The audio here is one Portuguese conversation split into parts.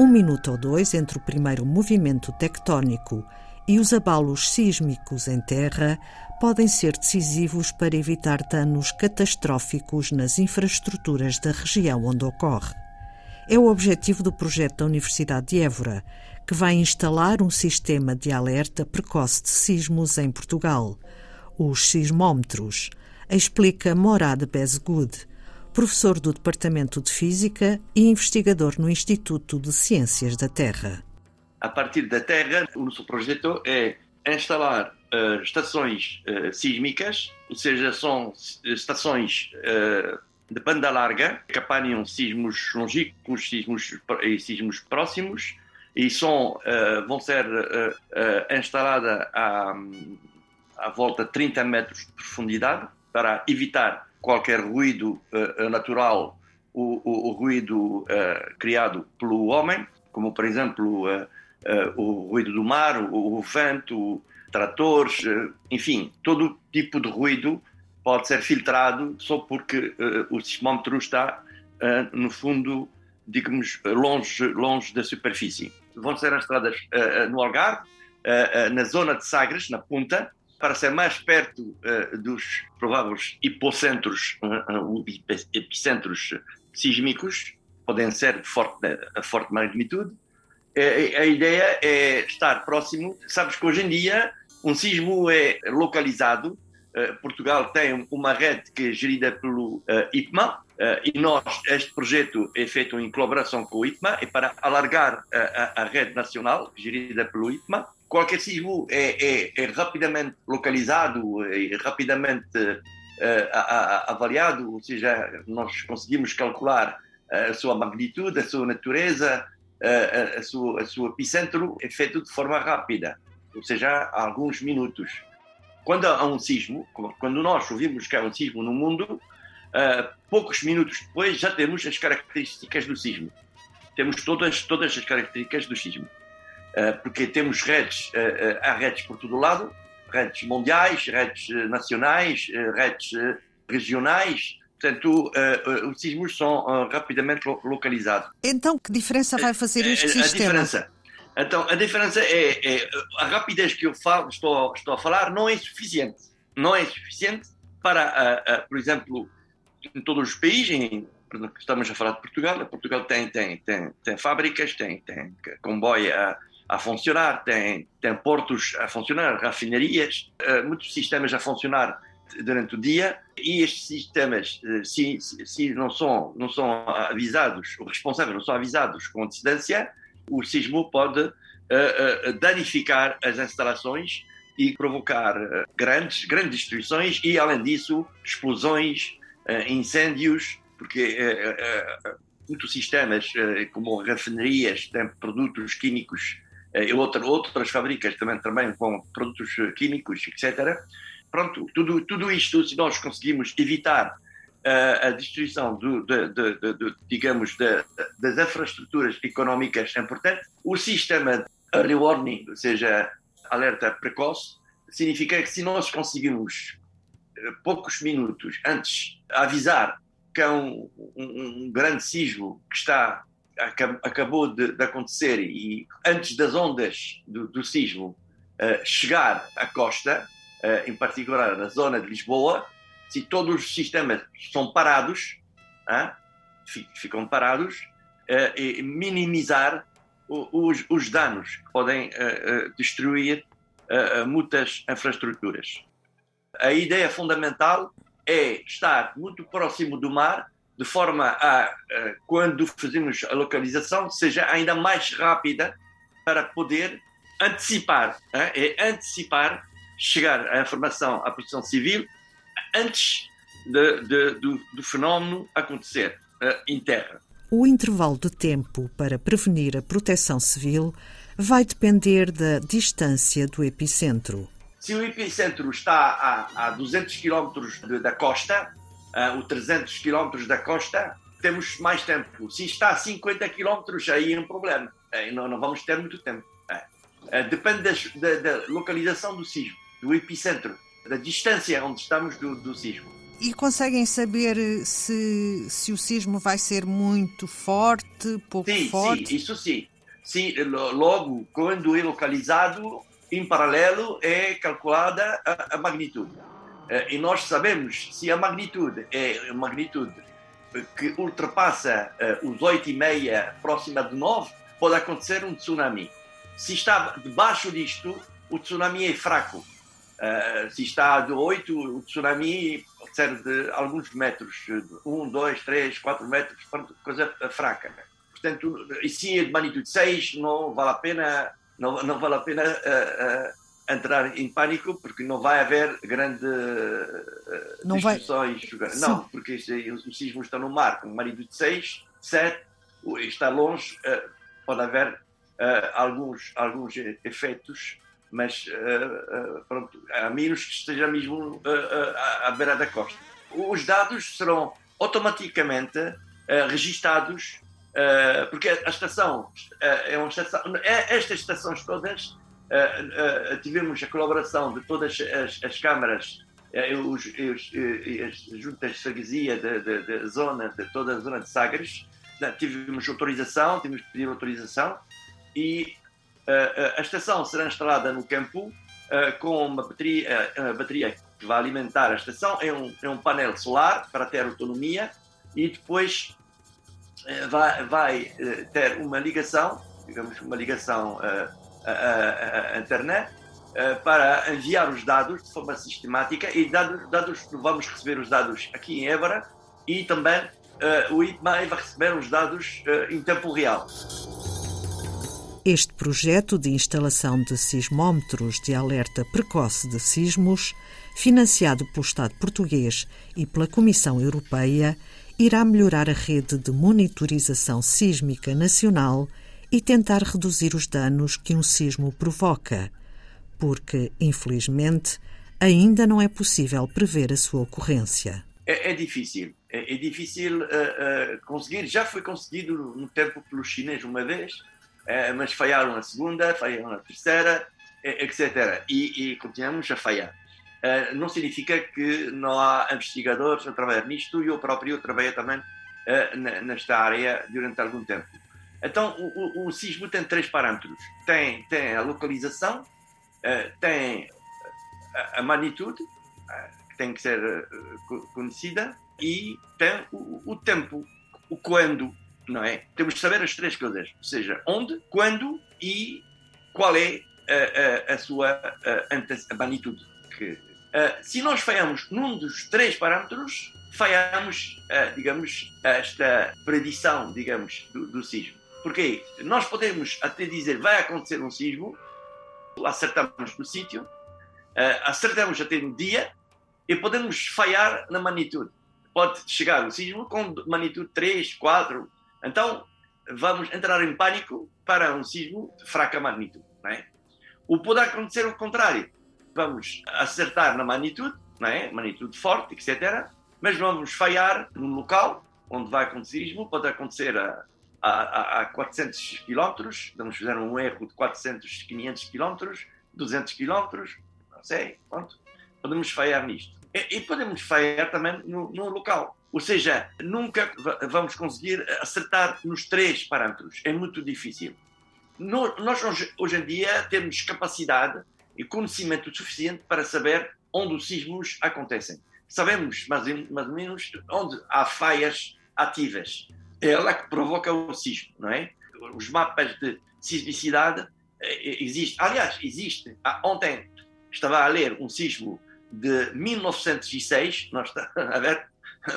Um minuto ou dois entre o primeiro movimento tectónico e os abalos sísmicos em terra podem ser decisivos para evitar danos catastróficos nas infraestruturas da região onde ocorre. É o objetivo do projeto da Universidade de Évora, que vai instalar um sistema de alerta precoce de sismos em Portugal, os sismómetros, explica Morad Bezgood, professor do Departamento de Física e investigador no Instituto de Ciências da Terra. A partir da Terra, o nosso projeto é instalar uh, estações uh, sísmicas, ou seja, são estações uh, de banda larga que apanham sismos longínquos sismos, e sismos próximos e são, vão ser instaladas a, a volta de 30 metros de profundidade para evitar qualquer ruído natural, o, o, o ruído criado pelo homem, como por exemplo uh, o ruído do mar, o, o vento, tratores, uh, enfim, todo tipo de ruído pode ser filtrado só porque uh, o sismómetro está, no fundo, digamos, longe, longe da superfície. Vão ser instaladas no Algarve, na zona de Sagres, na Punta, para ser mais perto dos prováveis hipocentros, epicentros sísmicos, podem ser de forte, forte magnitude, a ideia é estar próximo. Sabes que hoje em dia um sismo é localizado. Uh, Portugal tem uma rede que é gerida pelo uh, IPMA uh, e nós, este projeto é feito em colaboração com o IPMA e para alargar a, a, rede nacional gerida pelo IPMA. Qualquer sismo é, é, é rapidamente localizado e rapidamente a, avaliado, ou seja, nós conseguimos calcular a sua magnitude, a sua natureza, a, a, sua, a sua epicentro é feito de forma rápida, ou seja, há alguns minutos. Quando há um sismo, quando nós ouvimos que há um sismo no mundo, uh, poucos minutos depois já temos as características do sismo. Temos todas, todas as características do sismo. Uh, porque temos redes, uh, há redes por todo lado, redes mundiais, redes nacionais, redes regionais, Portanto, os sismos são rapidamente lo localizados. Então, que diferença vai fazer este a, sistema? A diferença. Então, a diferença é, é, a rapidez que eu falo, estou, estou a falar não é suficiente. Não é suficiente para, por exemplo, em todos os países, em, estamos a falar de Portugal, Portugal tem, tem, tem, tem fábricas, tem, tem comboio a, a funcionar, tem, tem portos a funcionar, rafinarias, muitos sistemas a funcionar durante o dia e estes sistemas, eh, se, se não, são, não são avisados, os responsáveis não são avisados com antecedência, o sismo pode uh, danificar as instalações e provocar grandes, grandes destruições e, além disso, explosões, incêndios, porque muitos sistemas, como refinarias, têm produtos químicos outra, outras fábricas também, também com produtos químicos, etc pronto, tudo, tudo isto, se nós conseguimos evitar uh, a destruição, do, de, de, de, digamos, das infraestruturas económicas importantes, o sistema de early warning, ou seja, alerta precoce, significa que se nós conseguimos poucos minutos antes avisar que há um, um, um grande sismo que está acabou de, de, acontecer e antes das ondas do, do sismo uh, chegar à costa, uh, em particular na zona de Lisboa, se todos os sistemas são parados, uh, ficam parados, uh, e minimizar os, os, danos que podem eh, destruir muitas infraestruturas. A ideia fundamental é estar muito próximo do mar, de forma a, quando fazemos a localização, seja ainda mais rápida para poder antecipar, é antecipar chegar a informação à proteção civil antes de, de, do, do, fenómeno acontecer uh, em terra. O intervalo de tempo para prevenir a proteção civil vai depender da distância do epicentro. Se o epicentro está a, a 200 km da costa, uh, ou 300 km da costa, temos mais tempo. Se está a 50 km, aí é um problema. Aí não, não vamos ter muito tempo. Uh, depende das, da, da localização do sismo do epicentro, da distância onde estamos do, do sismo. E conseguem saber se, se o sismo vai ser muito forte, pouco sim, forte? Sim, isso sim. sim. Logo, quando é localizado, em paralelo é calculada a, a magnitude. Eh, e nós sabemos se a magnitude é magnitude que ultrapassa uh, os 8,5, próxima de 9, pode acontecer um tsunami. Se está debaixo disto, o tsunami é fraco. Uh, se está de 8, o tsunami pode ser de alguns metros, 1, 2, 3, 4 metros, coisa fraca. Portanto, se é de magnitude 6, não vale a pena, não, não vale a pena entrar em pânico porque não vai haver grande uh, não destruições. Vai... Não, porque o sismo está no mar, com um marido de 6, 7, está longe, uh, pode haver uh, alguns, alguns efeitos, mas pronto, a menos que esteja mesmo à beira da costa. Os dados serão automaticamente registados porque a estação é uma estação, é, estas estações todas uh, tivemos a colaboração de todas as, as câmaras, uh, os, os, as juntas de freguesia da zona, de toda a zona de Sagres, tivemos autorização, tivemos que pedir autorização e a estação será instalada no campo com uma bateria, uma bateria que vai alimentar a estação, é um, é um painel solar para ter autonomia e depois vai, vai ter uma ligação, digamos, uma ligação uh, a, internet eh, para enviar os dados de forma sistemática e dados, dados vamos receber os dados aqui em Évora e também uh, o IPMAI vai receber os dados uh, em tempo real. Este projeto de instalação de sismómetros de alerta precoce de sismos, financiado pelo Estado português e pela Comissão Europeia, irá melhorar a rede de monitorização sísmica nacional e tentar reduzir os danos que um sismo provoca, porque, infelizmente, ainda não é possível prever a sua ocorrência. É, é difícil. É, é difícil uh, uh, conseguir. Já foi conseguido no tempo pelos chineses uma vez, uh, mas falharam na segunda, falharam na terceira, etc. E, e continuamos a falhar. não significa que não há investigadores a trabalhar nisto e eu próprio trabalhei também nesta área durante algum tempo. Então, o, o, o sismo tem três parâmetros: tem, tem a localização, uh, tem a, magnitude, uh, que tem que ser uh, conhecida, e tem o, o, tempo, o quando, não é? Temos de saber as três coisas: ou seja, onde, quando e qual é a, a, a sua a, magnitude. Que, se nós falhamos num dos três parâmetros, falhamos, digamos, esta predição, digamos, do, do sismo. Porque nós podemos até dizer vai acontecer um sismo, acertamos no sítio, uh, acertamos até no dia e podemos falhar na magnitude. Pode chegar o sismo com magnitude 3, 4. Então vamos entrar em pânico para um sismo de fraca magnitude. Não é? Ou pode acontecer o contrário. Vamos acertar na magnitude, não é? magnitude forte, etc. Mas vamos falhar no local onde vai acontecer o sismo. Pode acontecer a a, a, 400 quilómetros, vamos fazer um erro de 400, 500 quilómetros, 200 quilómetros, não sei, pronto. Podemos falhar nisto. E, e podemos falhar também no, no, local. Ou seja, nunca vamos conseguir acertar nos três parâmetros. É muito difícil. No, nós, hoje, hoje em dia, temos capacidade e conhecimento suficiente para saber onde os sismos acontecem. Sabemos, mais, mais ou menos, onde há falhas ativas é ela que provoca o sismo, não é? Os mapas de sismicidade eh, existem. Aliás, existe. Ah, ontem estava a ler um sismo de 1906, nós estamos a ver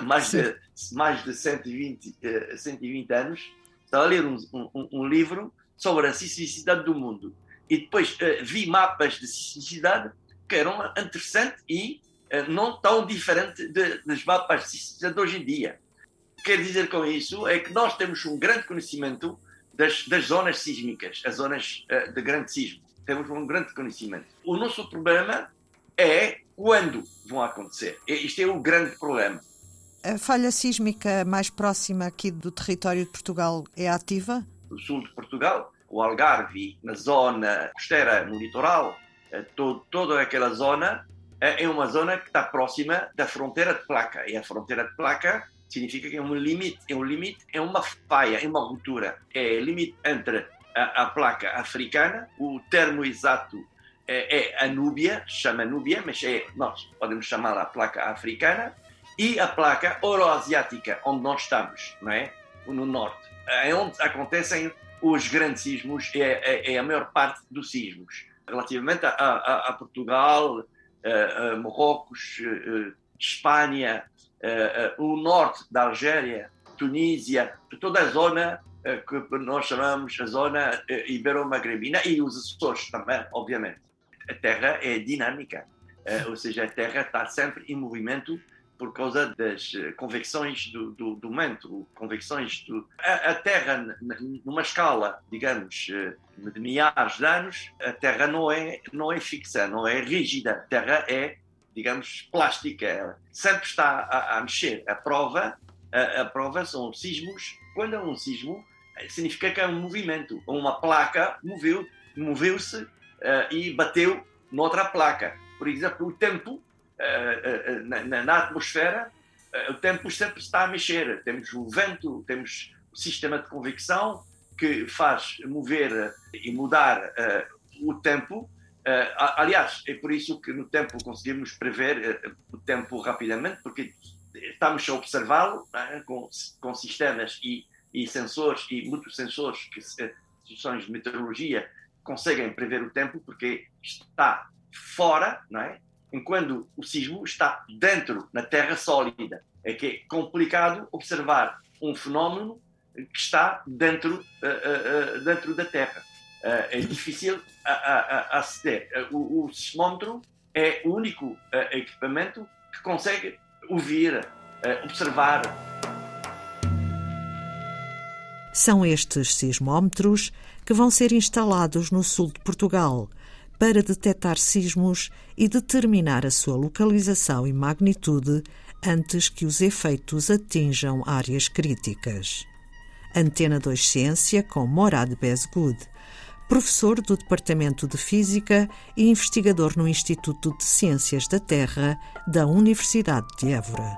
mais de, mais de 120, 120 eh, anos, estava a ler um, um, um livro sobre a sismicidade do mundo. E depois uh, vi mapas de sismicidade que eram interessantes e não tão diferentes dos mapas de sismicidade de hoje em dia quer dizer com isso é que nós temos um grande conhecimento das, das zonas sísmicas, as zonas uh, de grande sismo. Temos um grande conhecimento. O nosso problema é quando vão acontecer. Isto é o grande problema. A falha sísmica mais próxima aqui do território de Portugal é ativa? No sul de Portugal, o Algarve, na zona costeira, no litoral, eh, todo, toda aquela zona é uma zona que está próxima da fronteira de placa. E a fronteira de placa significa que é um limite, é um limite, é uma falha, é uma ruptura. É limite entre a, a, placa africana, o termo exato é, é a Núbia, chama Núbia, mas é, nós podemos chamar a placa africana, e a placa euroasiática, onde nós estamos, não é? no norte, é onde acontecem os grandes sismos, é, é, é a maior parte dos sismos. Relativamente a, a, a Portugal, a, Marrocos, Espanha, o norte da Argélia, Tunísia, toda a zona que nós chamamos a zona ibero-magrebina e os Açores também, obviamente. A Terra é dinâmica, ou seja, a Terra está sempre em movimento por causa das eh, convecções do, do, do manto, convecções do... A, a, Terra, numa escala, digamos, eh, de milhares de anos, a Terra não é, não é fixa, não é rígida. A Terra é, digamos, plástica, sempre está a, a mexer. A prova, a, a, prova são sismos. Quando é um sismo, eh, significa que é um movimento. Uma placa moveu, moveu-se uh, e bateu noutra placa. Por exemplo, o tempo eh, eh, na, na, atmosfera, o tempo sempre está a mexer. Temos o vento, temos o sistema de convecção que faz mover e mudar o tempo. Aliás, é por isso que no tempo conseguimos prever o tempo rapidamente, porque estamos a observá-lo é? com, com sistemas e, e, sensores e muitos sensores que instituições de meteorologia conseguem prever o tempo porque está fora, não é? enquanto o sismo está dentro, na terra sólida. É que é complicado observar um fenómeno que está dentro, uh, uh, dentro da Terra. Uh, é difícil aceder. O, o sismómetro é o único equipamento que consegue ouvir, observar. São estes sismómetros que vão ser instalados no sul de Portugal para detectar sismos e determinar a sua localização e magnitude antes que os efeitos atinjam áreas críticas. Antena 2 Ciência com Morad Bezgud, professor do Departamento de Física e investigador no Instituto de Ciências da Terra da Universidade de Évora.